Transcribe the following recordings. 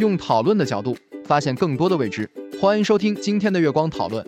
用讨论的角度发现更多的未知，欢迎收听今天的月光讨论。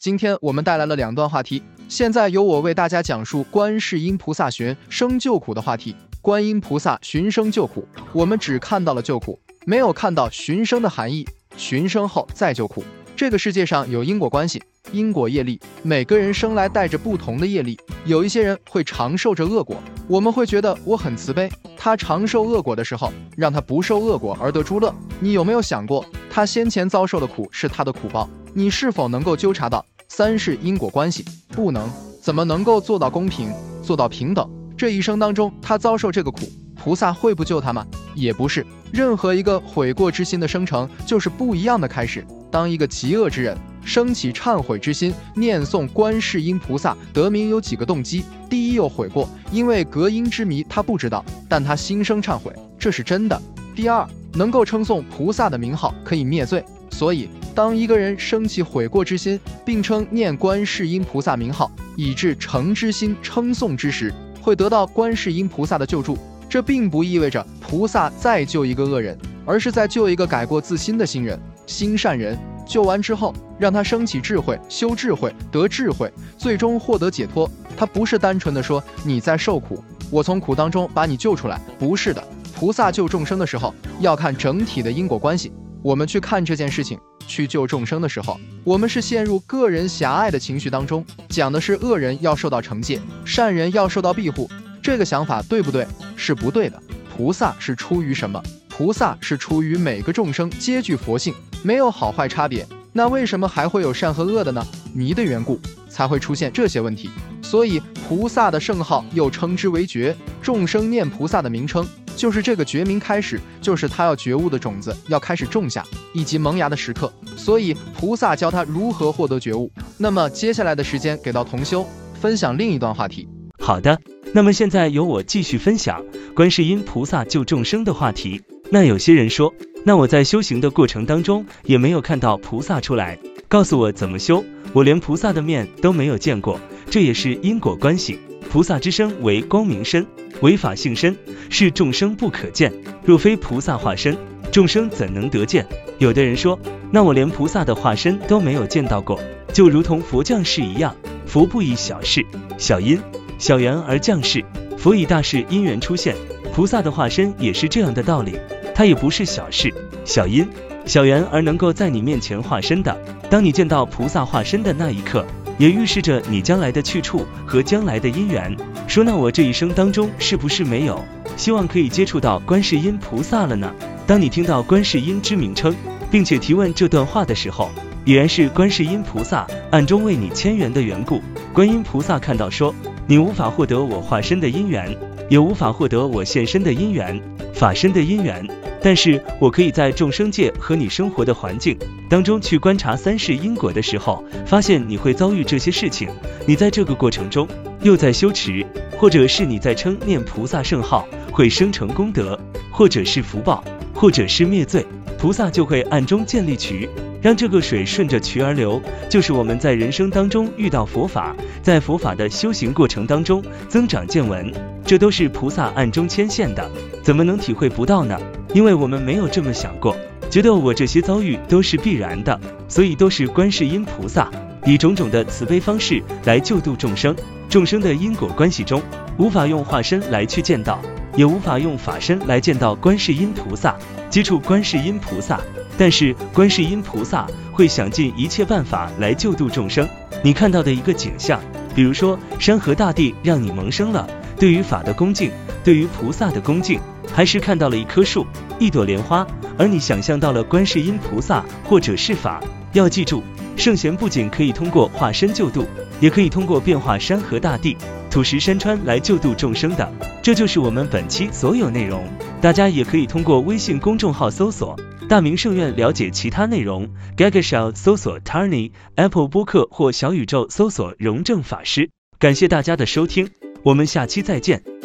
今天我们带来了两段话题，现在由我为大家讲述观世音菩萨寻生救苦的话题。观音菩萨寻生救苦，我们只看到了救苦，没有看到寻生的含义。寻生后再救苦，这个世界上有因果关系，因果业力，每个人生来带着不同的业力，有一些人会长受着恶果，我们会觉得我很慈悲。他长受恶果的时候，让他不受恶果而得诸乐。你有没有想过，他先前遭受的苦是他的苦报？你是否能够纠察到三是因果关系？不能，怎么能够做到公平，做到平等？这一生当中，他遭受这个苦，菩萨会不救他吗？也不是。任何一个悔过之心的生成，就是不一样的开始。当一个极恶之人升起忏悔之心，念诵观世音菩萨，得名有几个动机：第一，有悔过，因为隔音之谜他不知道，但他心生忏悔，这是真的；第二，能够称颂菩萨的名号，可以灭罪。所以，当一个人升起悔过之心，并称念观世音菩萨名号，以致诚之心称颂之时，会得到观世音菩萨的救助，这并不意味着菩萨再救一个恶人，而是在救一个改过自新的新人、心善人。救完之后，让他升起智慧，修智慧，得智慧，最终获得解脱。他不是单纯的说你在受苦，我从苦当中把你救出来，不是的。菩萨救众生的时候，要看整体的因果关系。我们去看这件事情。去救众生的时候，我们是陷入个人狭隘的情绪当中，讲的是恶人要受到惩戒，善人要受到庇护，这个想法对不对？是不对的。菩萨是出于什么？菩萨是出于每个众生皆具佛性，没有好坏差别。那为什么还会有善和恶的呢？迷的缘故才会出现这些问题。所以菩萨的圣号又称之为觉，众生念菩萨的名称。就是这个觉名开始，就是他要觉悟的种子要开始种下，以及萌芽的时刻。所以菩萨教他如何获得觉悟。那么接下来的时间给到同修分享另一段话题。好的，那么现在由我继续分享观世音菩萨救众生的话题。那有些人说，那我在修行的过程当中也没有看到菩萨出来，告诉我怎么修，我连菩萨的面都没有见过，这也是因果关系。菩萨之身为光明身，为法性身，是众生不可见。若非菩萨化身，众生怎能得见？有的人说，那我连菩萨的化身都没有见到过，就如同佛降世一样。佛不以小事、小因、小缘而降世，佛以大事因缘出现。菩萨的化身也是这样的道理，它也不是小事、小因、小缘而能够在你面前化身的。当你见到菩萨化身的那一刻。也预示着你将来的去处和将来的因缘。说那我这一生当中是不是没有希望可以接触到观世音菩萨了呢？当你听到观世音之名称，并且提问这段话的时候，已然是观世音菩萨暗中为你牵缘的缘故。观音菩萨看到说，你无法获得我化身的因缘，也无法获得我现身的因缘、法身的因缘。但是我可以在众生界和你生活的环境当中去观察三世因果的时候，发现你会遭遇这些事情。你在这个过程中又在修持，或者是你在称念菩萨圣号，会生成功德，或者是福报，或者是灭罪，菩萨就会暗中建立渠，让这个水顺着渠而流。就是我们在人生当中遇到佛法，在佛法的修行过程当中增长见闻，这都是菩萨暗中牵线的，怎么能体会不到呢？因为我们没有这么想过，觉得我这些遭遇都是必然的，所以都是观世音菩萨以种种的慈悲方式来救度众生。众生的因果关系中，无法用化身来去见到，也无法用法身来见到观世音菩萨。接触观世音菩萨。但是观世音菩萨会想尽一切办法来救度众生。你看到的一个景象，比如说山河大地让你萌生了对于法的恭敬，对于菩萨的恭敬，还是看到了一棵树、一朵莲花，而你想象到了观世音菩萨或者是法。要记住，圣贤不仅可以通过化身救度，也可以通过变化山河大地、土石山川来救度众生的。这就是我们本期所有内容。大家也可以通过微信公众号搜索。大明圣院了解其他内容，Gagashow 搜索 Tarny，Apple 播客或小宇宙搜索荣正法师。感谢大家的收听，我们下期再见。